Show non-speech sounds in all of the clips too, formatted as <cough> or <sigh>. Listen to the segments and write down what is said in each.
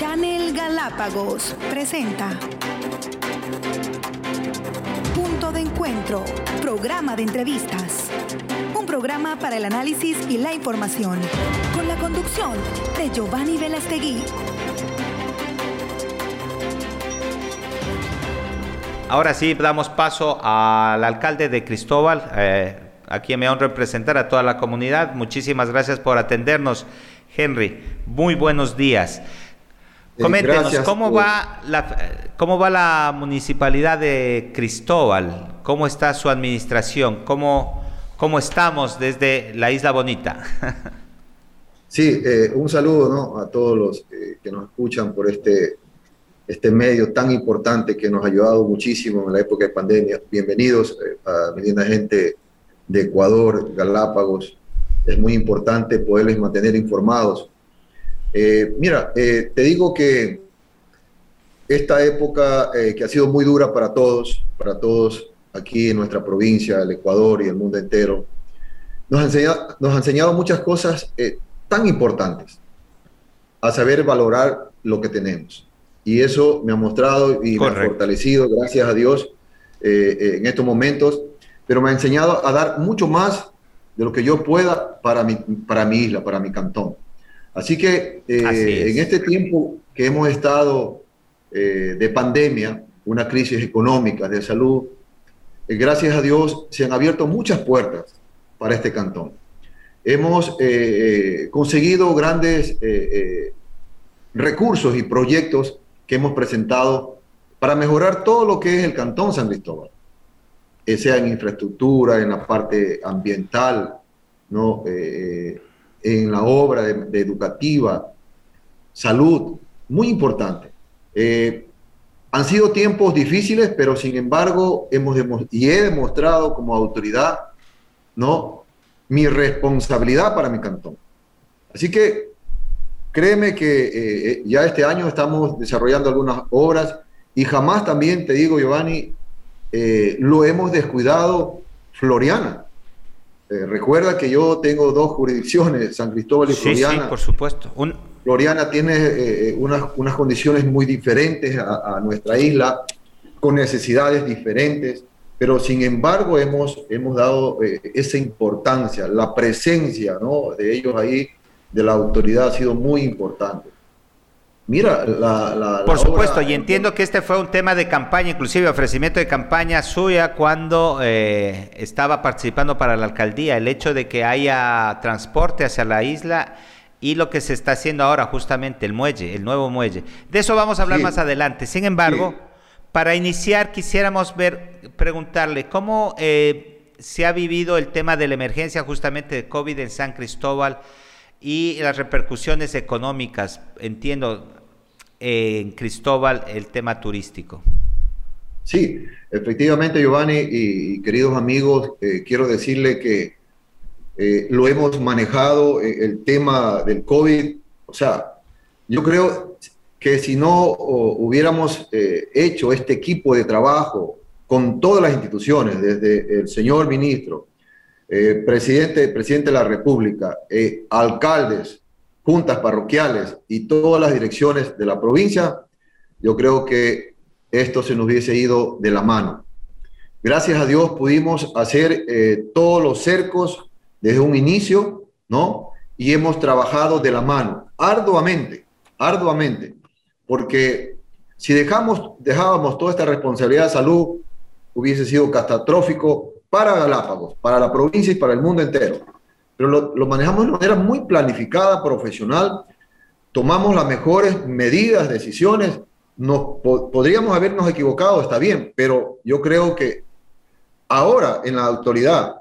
Channel Galápagos presenta Punto de Encuentro, programa de entrevistas. Un programa para el análisis y la información, con la conducción de Giovanni Velastegui. Ahora sí, damos paso al alcalde de Cristóbal, eh, a quien me honro representar a toda la comunidad. Muchísimas gracias por atendernos, Henry. Muy buenos días. Eh, Coméntenos, ¿cómo, va la, ¿cómo va la municipalidad de Cristóbal? ¿Cómo está su administración? ¿Cómo, cómo estamos desde la Isla Bonita? <laughs> Sí, eh, un saludo ¿no? a todos los que nos escuchan por este, este medio tan importante que nos ha ayudado muchísimo en la época de pandemia. Bienvenidos eh, a mi gente de Ecuador, Galápagos. Es muy importante poderles mantener informados eh, mira, eh, te digo que esta época eh, que ha sido muy dura para todos, para todos aquí en nuestra provincia, el Ecuador y el mundo entero, nos ha enseñado, nos ha enseñado muchas cosas tan importantes, a saber valorar lo que tenemos. Y eso me ha mostrado y me ha fortalecido, gracias a Dios, en estos momentos, pero me ha enseñado a dar mucho más de lo que yo pueda para mi, para mi isla, para mi cantón. Así que eh, en este tiempo que hemos estado eh, de pandemia, una crisis económica, de salud, eh, gracias a Dios se han abierto muchas puertas para este cantón. Hemos conseguido grandes recursos y proyectos que hemos presentado para mejorar todo lo que es el cantón San Cristóbal, sea en infraestructura, en la parte ambiental, ¿no? En la obra de, educativa, salud, muy importante. Eh, han sido tiempos difíciles, pero sin embargo hemos y he demostrado como autoridad, ¿no? Mi responsabilidad para mi cantón. Así que créeme que eh, eh, ya este año estamos desarrollando algunas obras y jamás también, te digo, Giovanni, lo hemos descuidado Floriana. Eh, recuerda que yo tengo dos jurisdicciones, San Cristóbal y Floriana. Sí, por supuesto. Floriana tiene eh, eh, unas, unas, condiciones muy diferentes a, nuestra isla, con necesidades diferentes, pero sin embargo hemos, hemos dado esa importancia, la presencia ¿no? de ellos ahí, de la autoridad, ha sido muy importante. Mira, la... Por supuesto, y entiendo que este fue un tema de campaña, inclusive ofrecimiento de campaña suya cuando eh, estaba participando para la alcaldía, el hecho de que haya transporte hacia la isla y lo que se está haciendo ahora, justamente el muelle, el nuevo muelle. De eso vamos a hablar más adelante. Sin embargo, para iniciar quisiéramos ver, preguntarle cómo eh, se ha vivido el tema de la emergencia justamente de COVID en San Cristóbal y las repercusiones económicas. Entiendo, en Cristóbal el tema turístico. Sí, efectivamente, Giovanni y, queridos amigos, eh, quiero decirle que eh, lo hemos manejado, eh, el tema del COVID. O sea, yo creo que si no hubiéramos hecho este equipo de trabajo con todas las instituciones, desde el señor ministro, presidente, presidente de la República, alcaldes, juntas parroquiales y todas las direcciones de la provincia, yo creo que esto se nos hubiese ido de la mano. Gracias a Dios pudimos hacer eh, todos los cercos desde un inicio, ¿no? Y hemos trabajado de la mano, arduamente, arduamente, porque si dejamos, dejábamos toda esta responsabilidad de salud, hubiese sido catastrófico para Galápagos, para la provincia y para el mundo entero pero lo, manejamos de manera muy planificada, profesional, tomamos las mejores medidas, decisiones, nos, podríamos habernos equivocado, está bien, pero yo creo que ahora en la autoridad,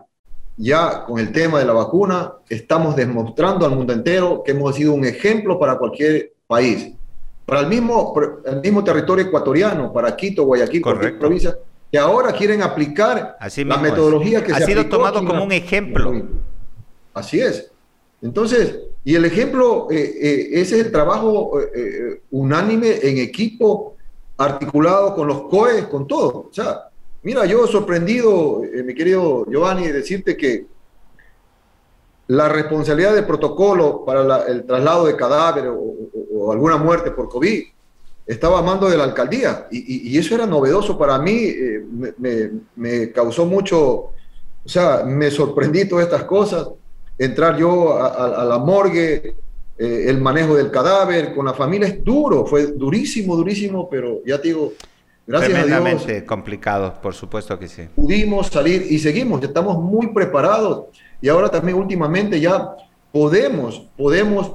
ya con el tema de la vacuna, estamos demostrando al mundo entero que hemos sido un ejemplo para cualquier país, para el mismo, el mismo territorio ecuatoriano, para Quito, Guayaquil, cualquier provincia, que ahora quieren aplicar la metodología que ha sido tomado como un ejemplo. Así es. Entonces, y el ejemplo, eh, eh, ese es el trabajo eh, unánime en equipo, articulado con los COEs, con todo. O sea, mira, yo sorprendido, mi querido Giovanni, decirte que la responsabilidad del protocolo para el traslado de cadáveres o, o alguna muerte por COVID, estaba a mando de la alcaldía y, eso era novedoso para mí, eh, me, causó mucho, o sea, me sorprendí todas estas cosas, entrar yo a, la morgue, eh, el manejo del cadáver con la familia es duro, fue durísimo, durísimo, pero ya te digo, gracias a Dios. complicado, por supuesto que sí. Pudimos salir y seguimos, estamos muy preparados y ahora también últimamente ya podemos, podemos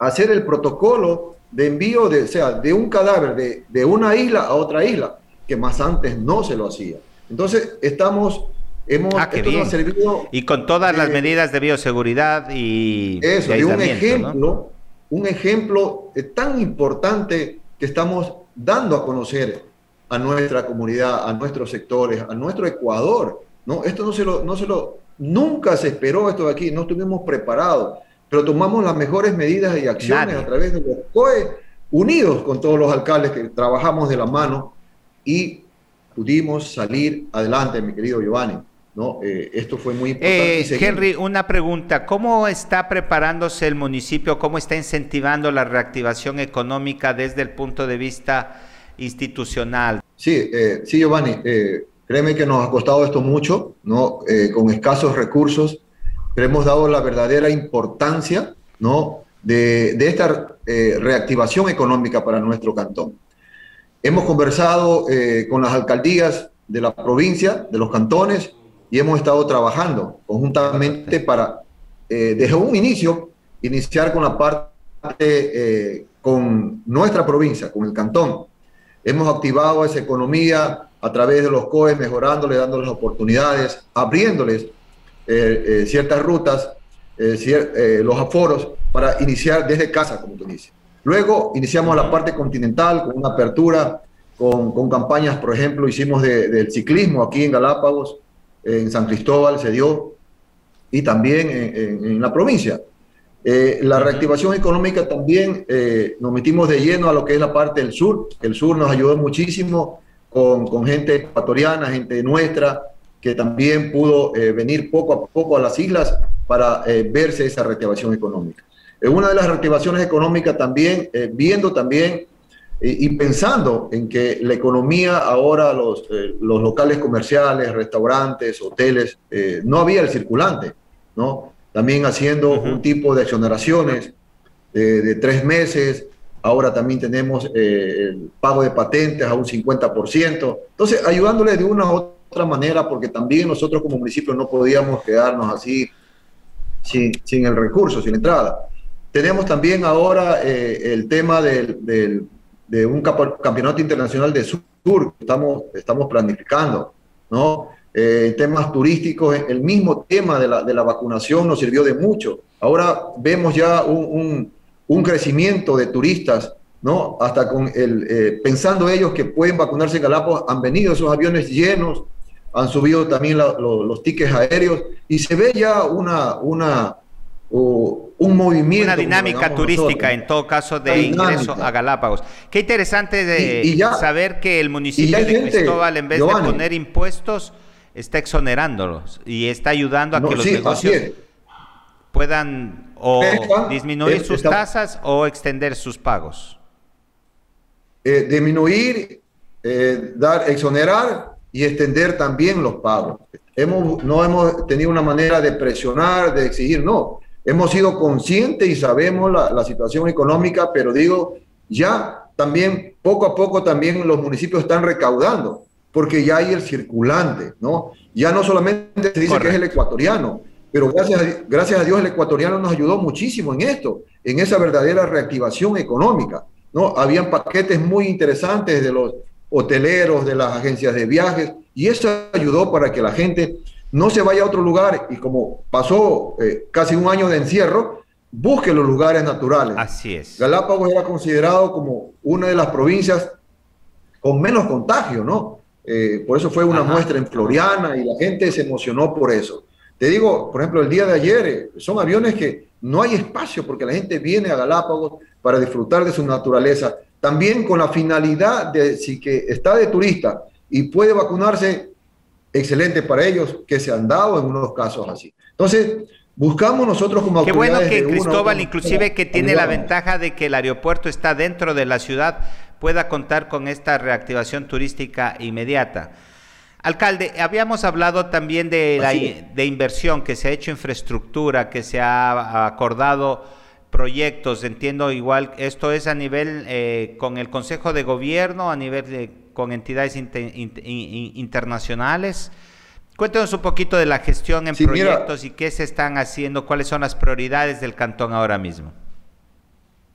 hacer el protocolo de envío de, sea, de un cadáver de, de una isla a otra isla, que más antes no se lo hacía. Entonces, estamos Hemos, ah, servido y con todas las medidas de bioseguridad y eso, de un ejemplo, un ejemplo tan importante que estamos dando a conocer a nuestra comunidad, a nuestros sectores, a nuestro Ecuador. ¿no? Esto no se lo, no se lo, nunca se esperó esto de aquí, no estuvimos preparados pero tomamos las mejores medidas y acciones a través de los COE, unidos con todos los alcaldes que trabajamos de la mano y pudimos salir adelante, mi querido Giovanni. ¿No? Eh, esto fue muy importante. Eh, Henry, una pregunta. ¿Cómo está preparándose el municipio? ¿Cómo está incentivando la reactivación económica desde el punto de vista institucional? Sí, eh, sí Giovanni. créeme que nos ha costado esto mucho, ¿no? con escasos recursos le hemos dado la verdadera importancia ¿no? de, esta eh, reactivación económica para nuestro cantón. Hemos conversado eh, con las alcaldías de la provincia, de los cantones, y hemos estado trabajando conjuntamente para, eh, desde un inicio, iniciar con la parte, con nuestra provincia, con el cantón. Hemos activado esa economía a través de los COE, mejorándoles, dándoles oportunidades, abriéndoles eh, eh, ciertas rutas, eh, los aforos para iniciar desde casa, como tú dices. Luego iniciamos la parte continental con una apertura, con, con campañas, por ejemplo, hicimos del ciclismo aquí en Galápagos, en San Cristóbal se dio, y también en, en, la provincia. la reactivación económica también nos metimos de lleno a lo que es la parte del sur. El sur nos ayudó muchísimo con, con gente ecuatoriana, gente nuestra, que también pudo eh, venir poco a poco a las islas para eh, verse esa reactivación económica. En una de las reactivaciones económicas también, eh, viendo también y pensando en que la economía ahora, los, los locales comerciales, restaurantes, hoteles, no había el circulante, ¿no? También haciendo un tipo de exoneraciones de tres meses, ahora también tenemos el pago de patentes a un 50%, entonces ayudándole de una u otra otra manera, porque también nosotros como municipio no podíamos quedarnos así sin, sin el recurso, sin entrada. Tenemos también ahora eh, el tema del, del, de un campeonato internacional de sur estamos, estamos planificando, ¿no? Eh, temas turísticos, el mismo tema de la, de la, vacunación nos sirvió de mucho. Ahora vemos ya un, un, crecimiento de turistas, ¿no? Hasta con el, eh, pensando ellos que pueden vacunarse en Galápagos, han venido esos aviones llenos han subido también los tickets aéreos y se ve ya una, una, un movimiento. Una dinámica turística en todo caso de ingreso a Galápagos. Qué interesante de saber que el municipio de Cristóbal en vez de poner impuestos está exonerándolos y está ayudando a que los negocios puedan o disminuir sus tasas o extender sus pagos. Eh, disminuir, eh, dar, exonerar y extender también los pagos. Hemos, no hemos tenido una manera de presionar, de exigir, no. Hemos sido conscientes y sabemos la, la situación económica, pero digo, ya también poco a poco también los municipios están recaudando, porque ya hay el circulante, ¿no? Ya no solamente se dice que es el ecuatoriano, pero gracias a, gracias a Dios el ecuatoriano nos ayudó muchísimo en esto, en esa verdadera reactivación económica, ¿no? Habían paquetes muy interesantes de los hoteleros, de las agencias de viajes, y eso ayudó para que la gente no se vaya a otro lugar y como pasó eh, casi un año de encierro, busque los lugares naturales. Así es. Galápagos era considerado como una de las provincias con menos contagio, ¿no? Eh, por eso fue una muestra en Floriana y la gente se emocionó por eso. Te digo, por ejemplo, el día de ayer, eh, son aviones que no hay espacio porque la gente viene a Galápagos para disfrutar de su naturaleza también con la finalidad de si que está de turista y puede vacunarse, excelente para ellos, que se han dado en unos casos así. Entonces, buscamos nosotros como Qué bueno que Cristóbal, inclusive que tiene la ventaja de que el aeropuerto está dentro de la ciudad, pueda contar con esta reactivación turística inmediata. Alcalde, habíamos hablado también de la de inversión que se ha hecho infraestructura, que se ha acordado proyectos. Entiendo igual, esto es a nivel eh, con el Consejo de Gobierno, a nivel de, con entidades internacionales. Cuéntanos un poquito de la gestión en proyectos y qué se están haciendo, cuáles son las prioridades del cantón ahora mismo.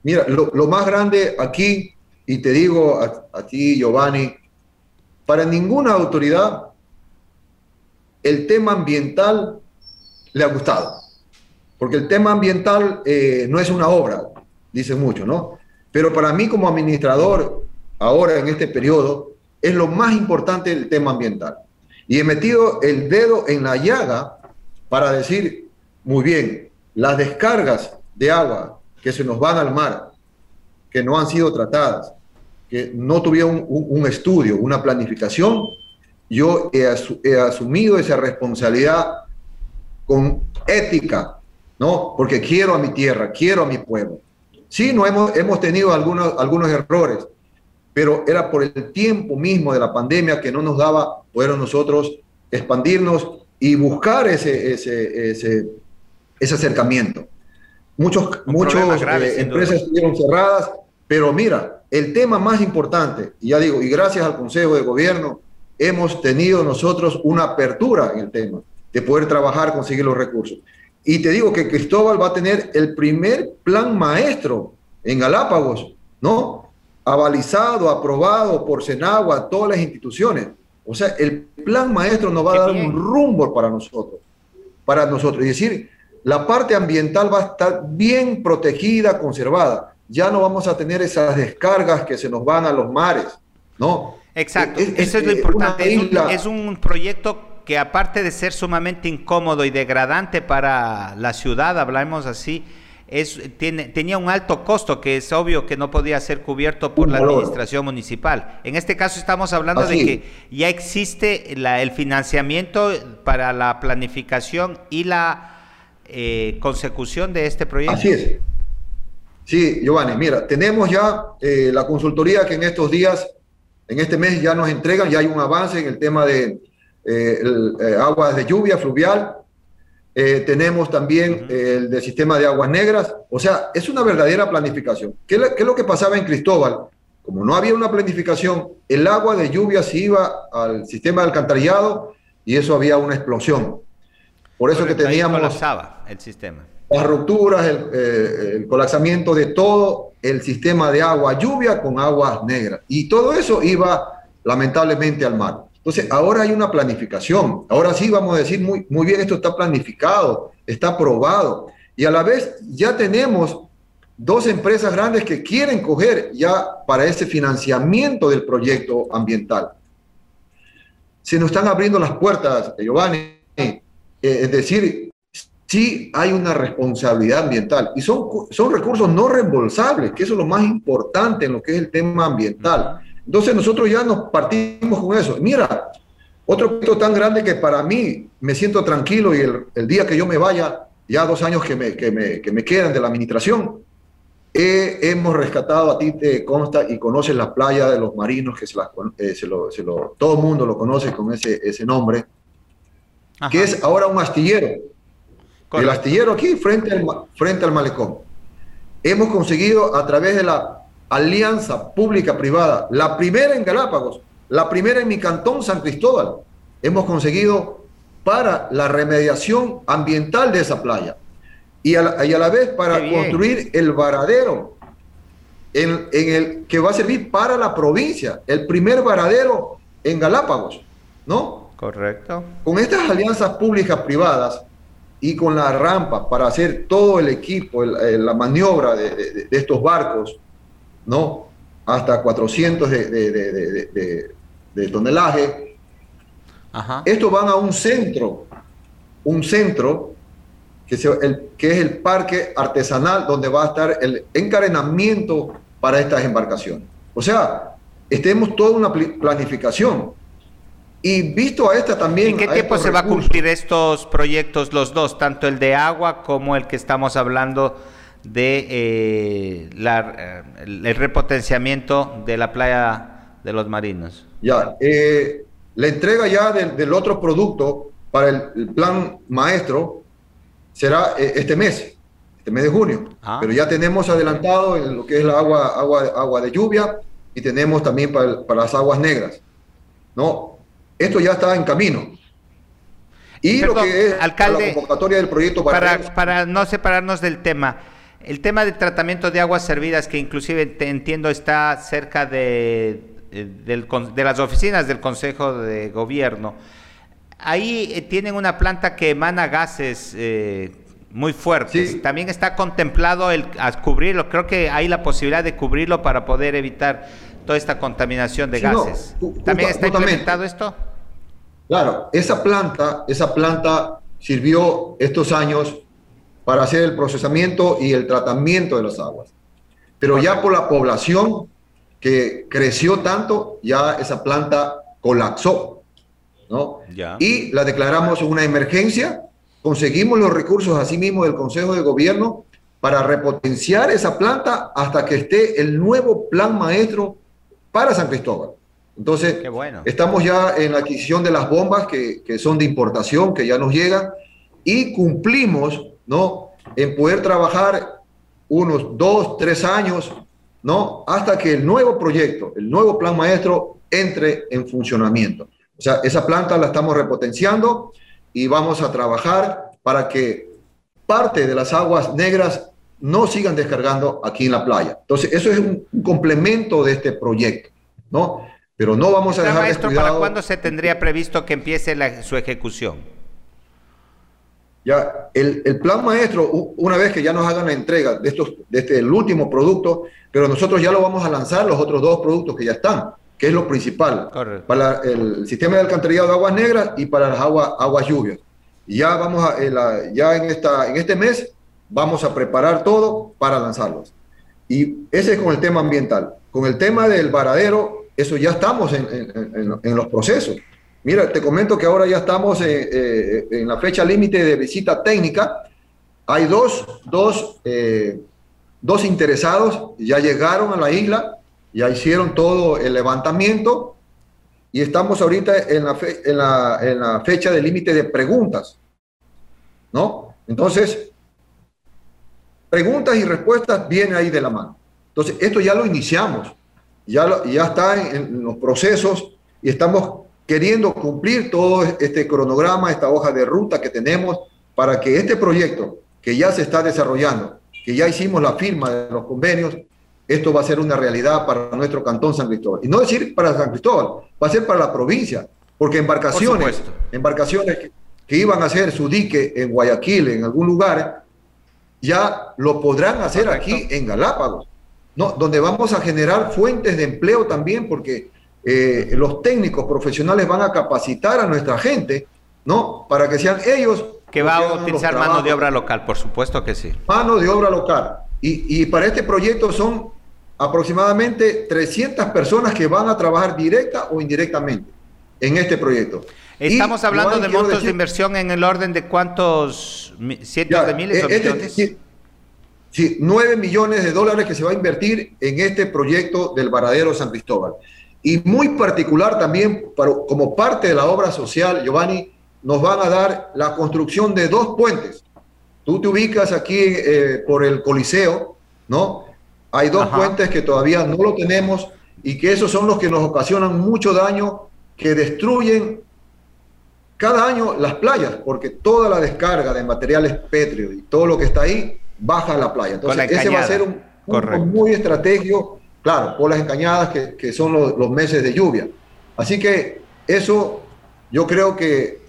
Mira, lo, más grande aquí, y te digo a ti, Giovanni, para ninguna autoridad el tema ambiental le ha gustado, porque el tema ambiental eh, no es una obra, dicen mucho, ¿no? Pero para mí como administrador, ahora en este periodo, es lo más importante el tema ambiental. Y he metido el dedo en la llaga para decir, muy bien, las descargas de agua que se nos van al mar, que no han sido tratadas, que no tuvieron un, estudio, una planificación, yo he, asumido esa responsabilidad con ética, ¿no? Porque quiero a mi tierra, quiero a mi pueblo. Sí, no hemos, hemos tenido algunos, algunos errores, pero era por el tiempo mismo de la pandemia que no nos daba poder nosotros expandirnos y buscar ese, ese, ese, ese acercamiento. Muchos, muchos eh, empresas estuvieron cerradas, pero mira, el tema más importante, y ya digo, y gracias al Consejo de Gobierno, hemos tenido nosotros una apertura en el tema de poder trabajar, conseguir los recursos. Y te digo que Cristóbal va a tener el primer plan maestro en Galápagos, ¿no? Avalizado, aprobado por Senagua, todas las instituciones. O sea, el plan maestro nos va a dar un rumbo para nosotros, para nosotros. Es decir, la parte ambiental va a estar bien protegida, conservada ya no vamos a tener esas descargas que se nos van a los mares, ¿no? Exacto, eso es lo importante. Es un, proyecto que aparte de ser sumamente incómodo y degradante para la ciudad, hablamos así, es, tiene, tenía un alto costo que es obvio que no podía ser cubierto por la administración municipal. En este caso estamos hablando de que ya existe el financiamiento para la planificación y la eh, consecución de este proyecto. Así es. Sí, Giovanni, mira, tenemos ya eh, la consultoría que en estos días, en este mes ya nos entregan, ya hay un avance en el tema de eh, aguas de lluvia fluvial. Tenemos también el del sistema de aguas negras. O sea, es una verdadera planificación. ¿Qué, ¿Qué, es lo que pasaba en Cristóbal? Como no había una planificación, el agua de lluvia se iba al sistema de alcantarillado y eso había una explosión. Por eso que teníamos... el sistema las rupturas, eh, el, colapsamiento de todo el sistema de agua lluvia con aguas negras. Y todo eso iba lamentablemente al mar. Entonces, ahora hay una planificación. Ahora sí vamos a decir, muy, muy bien, esto está planificado, está aprobado. Y a la vez ya tenemos dos empresas grandes que quieren coger ya para ese financiamiento del proyecto ambiental. Se nos están abriendo las puertas, Giovanni. Eh, es decir, sí hay una responsabilidad ambiental y son, son recursos no reembolsables, que eso es lo más importante en lo que es el tema ambiental. Entonces nosotros ya nos partimos con eso. Mira, otro punto tan grande que para mí me siento tranquilo y el, día que yo me vaya, ya dos años que me, que me, que me quedan de la administración, hemos rescatado, a ti te consta y conoces la playa de los marinos, que se, eh, se, lo, se lo, todo el mundo lo conoce con ese, ese nombre, que es ahora un astillero el astillero aquí frente al, frente al malecón. Hemos conseguido a través de la alianza pública-privada, la primera en Galápagos, la primera en mi cantón San Cristóbal, hemos conseguido para la remediación ambiental de esa playa y a la, vez para construir el varadero en, en, el que va a servir para la provincia, el primer varadero en Galápagos, ¿no? Correcto. Con estas alianzas públicas privadas y con la rampa para hacer todo el equipo, la maniobra de, estos barcos, ¿no? Hasta 400 de, tonelaje. Estos van a un centro, un centro que, el, que es el parque artesanal donde va a estar el encarenamiento para estas embarcaciones. O sea, tenemos toda una planificación Y visto a esta también... ¿En qué tiempo se va a cumplir estos proyectos, los dos, tanto el de agua como el que estamos hablando de eh, la, el repotenciamiento de la playa de los marinos? Ya, eh, la entrega ya del, otro producto para el, plan maestro será eh, este mes, este mes de junio. Ah. Pero ya tenemos adelantado en lo que es la agua, agua, agua de lluvia y tenemos también para, para las aguas negras. ¿no? Esto ya está en camino. Y lo que es alcalde, la convocatoria del proyecto para, para, no separarnos del tema. El tema de tratamiento de aguas servidas, que inclusive entiendo está cerca de, de, las oficinas del Consejo de Gobierno, ahí eh, tienen una planta que emana gases eh, muy fuertes. También está contemplado el cubrirlo. Creo que hay la posibilidad de cubrirlo para poder evitar toda esta contaminación de gases. ¿También está implementado esto? Claro, esa planta, esa planta sirvió estos años para hacer el procesamiento y el tratamiento de las aguas. Pero ya por la población que creció tanto, ya esa planta colapsó, ¿no? Y la declaramos una emergencia, conseguimos los recursos así mismo del Consejo de Gobierno para repotenciar esa planta hasta que esté el nuevo plan maestro para San Cristóbal. Entonces, estamos ya en la adquisición de las bombas que, son de importación, que ya nos llegan, y cumplimos, ¿no? En poder trabajar unos dos, tres años, ¿no? Hasta que el nuevo proyecto, el nuevo plan maestro entre en funcionamiento. O sea, esa planta la estamos repotenciando y vamos a trabajar para que parte de las aguas negras no sigan descargando aquí en la playa. Entonces, eso es un, complemento de este proyecto, ¿no? Pero no vamos a dejar maestro, ¿Para cuándo se tendría previsto que empiece su ejecución? Ya, el, el, plan maestro, una vez que ya nos hagan la entrega de, estos, de este, el último producto, pero nosotros ya lo vamos a lanzar, los otros dos productos que ya están, que es lo principal, para el sistema de alcantarillado de aguas negras y para las aguas, aguas lluvias. Ya vamos a, ya en, esta, en este mes vamos a preparar todo para lanzarlos. Y ese es con el tema ambiental. Con el tema del varadero, eso ya estamos en, los procesos. Mira, te comento que ahora ya estamos eh, en, la fecha límite de visita técnica. Hay dos, dos, eh, dos interesados, ya llegaron a la isla, ya hicieron todo el levantamiento y estamos ahorita en la fecha de límite de preguntas. ¿No? Entonces, preguntas y respuestas viene ahí de la mano. Entonces, esto ya lo iniciamos, ya, ya está en, los procesos y estamos queriendo cumplir todo este cronograma, esta hoja de ruta que tenemos para que este proyecto que ya se está desarrollando, que ya hicimos la firma de los convenios, esto va a ser una realidad para nuestro cantón San Cristóbal. Y no decir para San Cristóbal, va a ser para la provincia, porque embarcaciones, embarcaciones que, que, iban a hacer su dique en Guayaquil, en algún lugar, ya lo podrán hacer aquí en Galápagos, ¿no? donde vamos a generar fuentes de empleo también, porque eh, los técnicos profesionales van a capacitar a nuestra gente, ¿no? Para que sean ellos. Que va a utilizar mano de obra local, por supuesto que sí. Mano de obra local. Y, y para este proyecto son aproximadamente 300 personas que van a trabajar directa o indirectamente en este proyecto. Estamos hablando de montos de inversión en el orden de cuántos cientos de miles o millones. Sí, 9 millones de dólares que se va a invertir en este proyecto del Varadero San Cristóbal. Y muy particular también, como parte de la obra social, Giovanni, nos van a dar la construcción de dos puentes. Tú te ubicas aquí eh, por el Coliseo, ¿no? Hay dos puentes que todavía no lo tenemos y que esos son los que nos ocasionan mucho daño, que destruyen cada año las playas, porque toda la descarga de materiales pétreos y todo lo que está ahí baja a la playa. Entonces, ese va a ser un, muy estratégico, claro, por las encañadas que, son los, meses de lluvia. Así que eso, yo creo que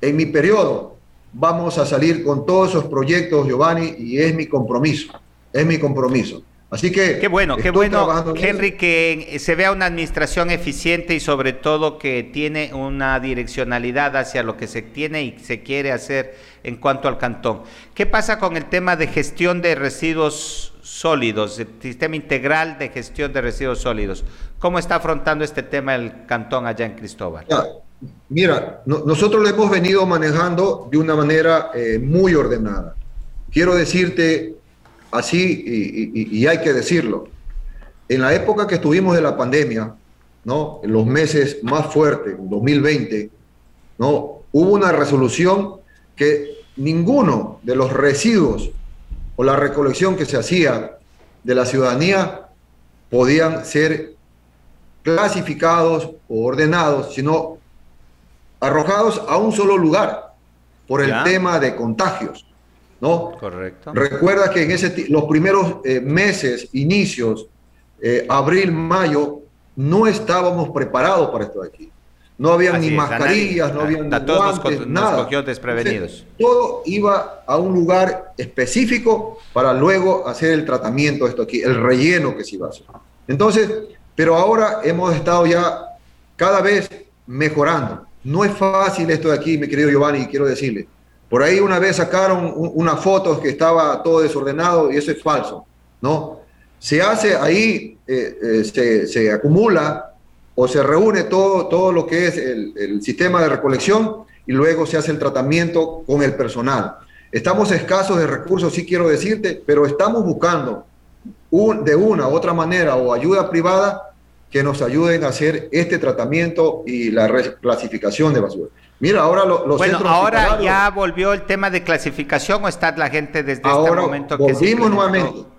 en mi periodo vamos a salir con todos esos proyectos, Giovanni, y es mi compromiso, es mi compromiso. Así que... Qué bueno, qué bueno, Henry, que se vea una administración eficiente y sobre todo que tiene una direccionalidad hacia lo que se tiene y se quiere hacer en cuanto al cantón. ¿Qué pasa con el tema de gestión de residuos sólidos, el sistema integral de gestión de residuos sólidos? ¿Cómo está afrontando este tema el cantón allá en Cristóbal? Mira, nosotros lo hemos venido manejando de una manera eh, muy ordenada. Quiero decirte así, y, hay que decirlo, en la época que estuvimos de la pandemia, ¿no? en los meses más fuertes, 2020, ¿no? hubo una resolución que ninguno de los residuos o la recolección que se hacía de la ciudadanía podían ser clasificados o ordenados, sino arrojados a un solo lugar por el tema de contagios. ¿no? Correcto. Recuerda que en ese, los primeros eh, meses, inicios, eh, abril, mayo, no estábamos preparados para esto de aquí. No había ni mascarillas, no había ni guantes, nada. desprevenidos. todo iba a un lugar específico para luego hacer el tratamiento de esto aquí, el relleno que se iba a hacer. Entonces, pero ahora hemos estado ya cada vez mejorando. No es fácil esto de aquí, mi querido Giovanni, quiero decirle. Por ahí una vez sacaron unas fotos que estaba todo desordenado y eso es falso, ¿no? Se hace ahí, eh, eh, se, se, acumula o se reúne todo, todo lo que es el, el, sistema de recolección y luego se hace el tratamiento con el personal. Estamos escasos de recursos, sí quiero decirte, pero estamos buscando un, de una u otra manera o ayuda privada que nos ayuden a hacer este tratamiento y la reclasificación de basura. Mira, ahora lo, los bueno, ahora ya volvió el tema de clasificación o está la gente desde este momento que volvimos nuevamente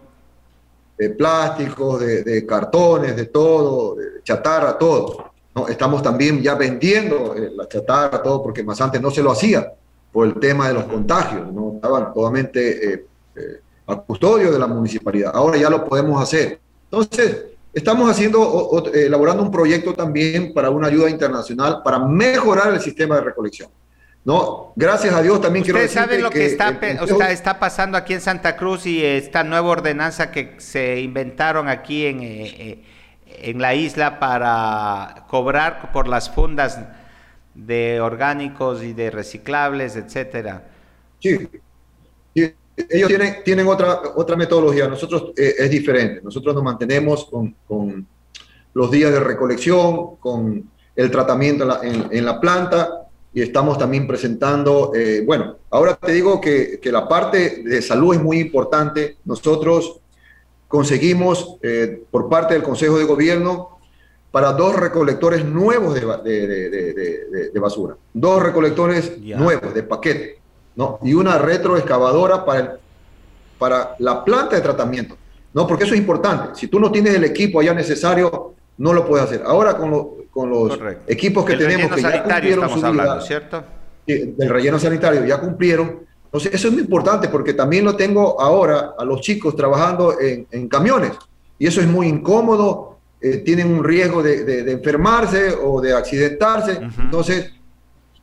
de plásticos, de, cartones, de todo, de chatarra, todo. ¿no? Estamos también ya vendiendo eh, la chatarra, todo, porque más antes no se lo hacía por el tema de los contagios, no estaban totalmente eh, eh, a custodio de la municipalidad. Ahora ya lo podemos hacer. Entonces, Estamos haciendo, elaborando un proyecto también para una ayuda internacional para mejorar el sistema de recolección. ¿No? Gracias a Dios también quiero decir saben lo que, está, está, pasando aquí en Santa Cruz y esta nueva ordenanza que se inventaron aquí en, eh, eh, en la isla para cobrar por las fundas de orgánicos y de reciclables, etcétera? Sí, sí ellos tienen, tienen otra, otra metodología, nosotros eh, es diferente. Nosotros nos mantenemos con, con, los días de recolección, con el tratamiento en la, en, la planta y estamos también presentando, eh, bueno, ahora te digo que, que, la parte de salud es muy importante. Nosotros conseguimos eh, por parte del Consejo de Gobierno para dos recolectores nuevos de, de, de, de basura, dos recolectores nuevos de paquete ¿no? y una retroexcavadora para, el, para la planta de tratamiento. ¿no? Porque eso es importante. Si tú no tienes el equipo allá necesario, no lo puedes hacer. Ahora con, con los equipos que tenemos que ya cumplieron su hablando, ¿cierto? Del relleno sanitario, ya cumplieron. Entonces, eso es muy importante porque también lo tengo ahora a los chicos trabajando en, en camiones. Y eso es muy incómodo, eh, tienen un riesgo de, de, enfermarse o de accidentarse. Entonces,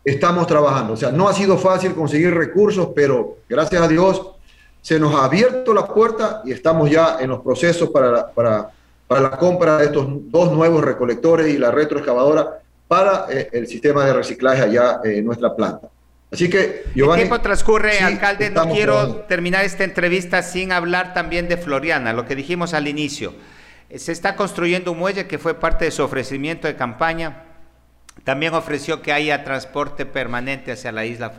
estamos trabajando. O sea, no ha sido fácil conseguir recursos, pero gracias a Dios se nos ha abierto la puerta y estamos ya en los procesos para para, para la compra de estos dos nuevos recolectores y la retroexcavadora para eh, el sistema de reciclaje allá en nuestra planta. Así que, Giovanni, El tiempo transcurre, alcalde. No quiero terminar esta entrevista sin hablar también de Floriana, lo que dijimos al inicio. Se está construyendo un muelle que fue parte de su ofrecimiento de campaña también ofreció que haya transporte permanente hacia la isla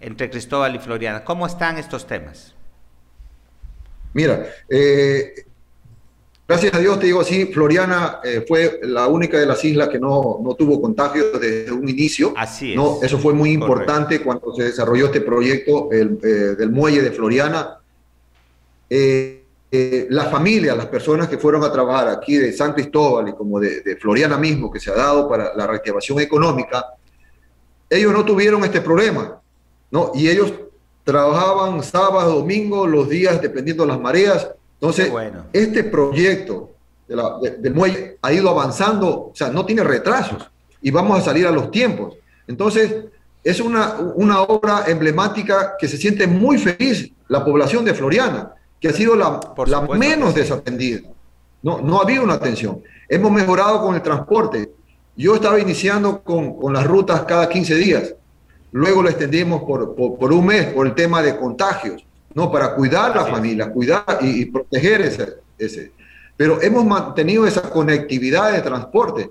entre Cristóbal y Floriana. ¿Cómo están estos temas? Mira, eh, gracias a Dios te digo así, Floriana eh, fue la única de las islas que no, no tuvo contagio desde un inicio. Así es. ¿no? Eso fue muy importante cuando se desarrolló este proyecto el, eh, del muelle de Floriana. Eh, las familias, las personas que fueron a trabajar aquí de San Cristóbal y como de, Floriana mismo, que se ha dado para la reactivación económica, ellos no tuvieron este problema, ¿no? Y ellos trabajaban sábado, domingo, los días dependiendo de las mareas. Entonces, este proyecto del muelle ha ido avanzando, o sea, no tiene retrasos y vamos a salir a los tiempos. Entonces, es una, una obra emblemática que se siente muy feliz la población de Floriana que ha sido la, la menos desatendida. No, no ha habido una atención. Hemos mejorado con el transporte. Yo estaba iniciando con, con las rutas cada 15 días. Luego lo extendimos por, por, un mes por el tema de contagios, ¿no? Para cuidar la familia, cuidar y, proteger ese, ese. Pero hemos mantenido esa conectividad de transporte.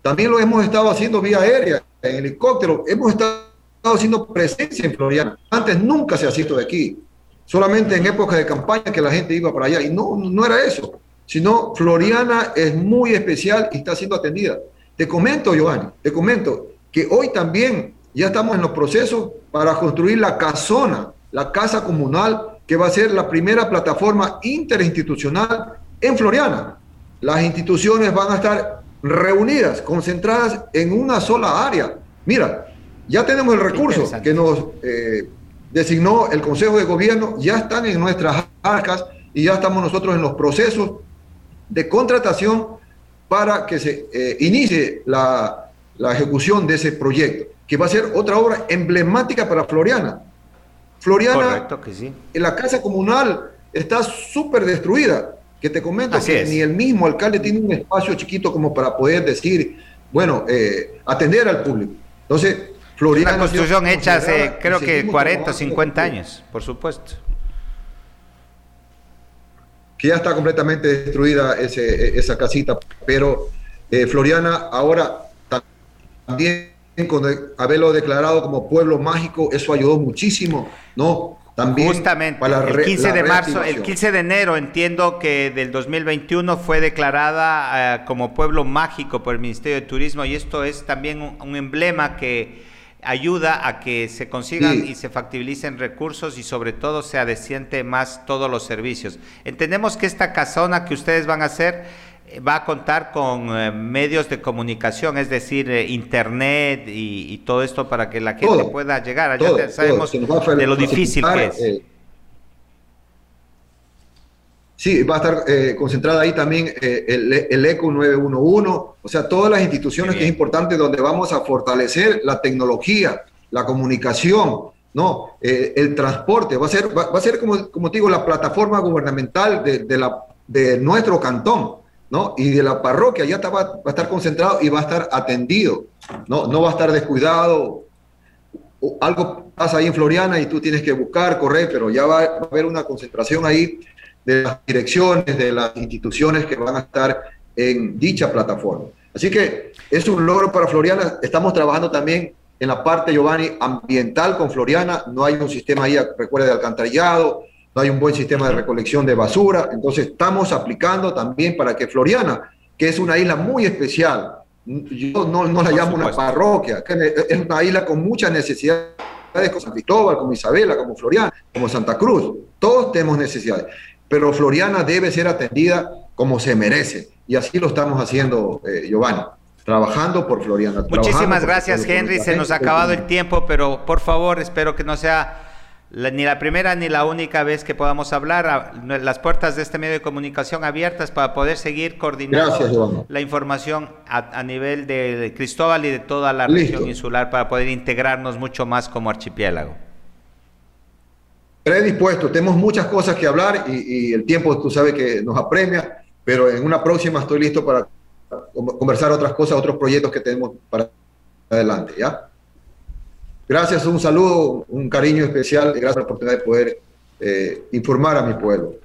también lo hemos estado haciendo vía aérea, en helicóptero, hemos estado haciendo presencia en Floriana. Antes nunca se ha sido de aquí, solamente en época de campaña que la gente iba para allá, y no, no era eso, sino Floriana es muy especial y está siendo atendida. Te comento, Giovanni, te comento que hoy también ya estamos en los procesos para construir la casona, la casa comunal, que va a ser la primera plataforma interinstitucional en Floriana. Las instituciones van a estar reunidas, concentradas en una sola área. Mira, ya tenemos el recurso que nos eh, designó el Consejo de Gobierno, ya están en nuestras arcas y ya estamos nosotros en los procesos de contratación para que se eh, inicie la, la ejecución de ese proyecto, que va a ser otra obra emblemática para Floriana. Floriana, que sí. en la casa comunal está súper destruida, que te comento que ni el mismo alcalde tiene un espacio chiquito como para poder decir, bueno, eh, atender al público. Entonces, Floriana... Una construcción hecha hace creo que 40 o 50 años, por supuesto. Que ya está completamente destruida ese, esa casita, pero eh, Floriana ahora también con haberlo declarado como pueblo mágico, eso ayudó muchísimo, ¿no? También Justamente, para el 15 de marzo, el 15 de enero entiendo que del 2021 fue declarada eh, como pueblo mágico por el Ministerio de Turismo y esto es también un, emblema que ayuda a que se consigan y se factibilicen recursos y sobre todo se adeciente más todos los servicios. Entendemos que esta casona que ustedes van a hacer va a contar con eh, medios de comunicación, es decir, eh, internet y, todo esto para que la gente pueda llegar. Ya sabemos de lo difícil que es. Eh, sí, va a estar concentrada ahí también el, ECO 911, o sea, todas las instituciones que es importante donde vamos a fortalecer la tecnología, la comunicación, ¿no? el transporte, va a ser, va, a ser como, como te digo, la plataforma gubernamental de, de, la, de nuestro cantón. ¿No? Y de la parroquia ya va, a estar concentrado y va a estar atendido, ¿no? No va a estar descuidado. algo pasa ahí en Floriana y tú tienes que buscar, correr, pero ya va, a haber una concentración ahí de las direcciones, de las instituciones que van a estar en dicha plataforma. Así que es un logro para Floriana. Estamos trabajando también en la parte, Giovanni, ambiental con Floriana. No hay un sistema ahí, recuerda, de alcantarillado, no hay un buen sistema de recolección de basura. Entonces estamos aplicando también para que Floriana, que es una isla muy especial, yo no, no la llamo una parroquia, es una isla con muchas necesidades como San Cristóbal, como Isabela, como Floriana, como Santa Cruz. Todos tenemos necesidades, pero Floriana debe ser atendida como se merece. Y así lo estamos haciendo, eh, Giovanni trabajando por Floriana. Muchísimas gracias, Henry. Se nos ha acabado el tiempo, pero por favor, espero que no sea ni la primera ni la única vez que podamos hablar, las puertas de este medio de comunicación abiertas para poder seguir coordinando la información a, nivel de Cristóbal y de toda la región insular para poder integrarnos mucho más como archipiélago. Predispuesto, tenemos muchas cosas que hablar y, y el tiempo tú sabes que nos apremia, pero en una próxima estoy listo para conversar otras cosas, otros proyectos que tenemos para adelante, ¿ya? Gracias, un saludo, un cariño especial y gracias por la oportunidad de poder eh, informar a mi pueblo.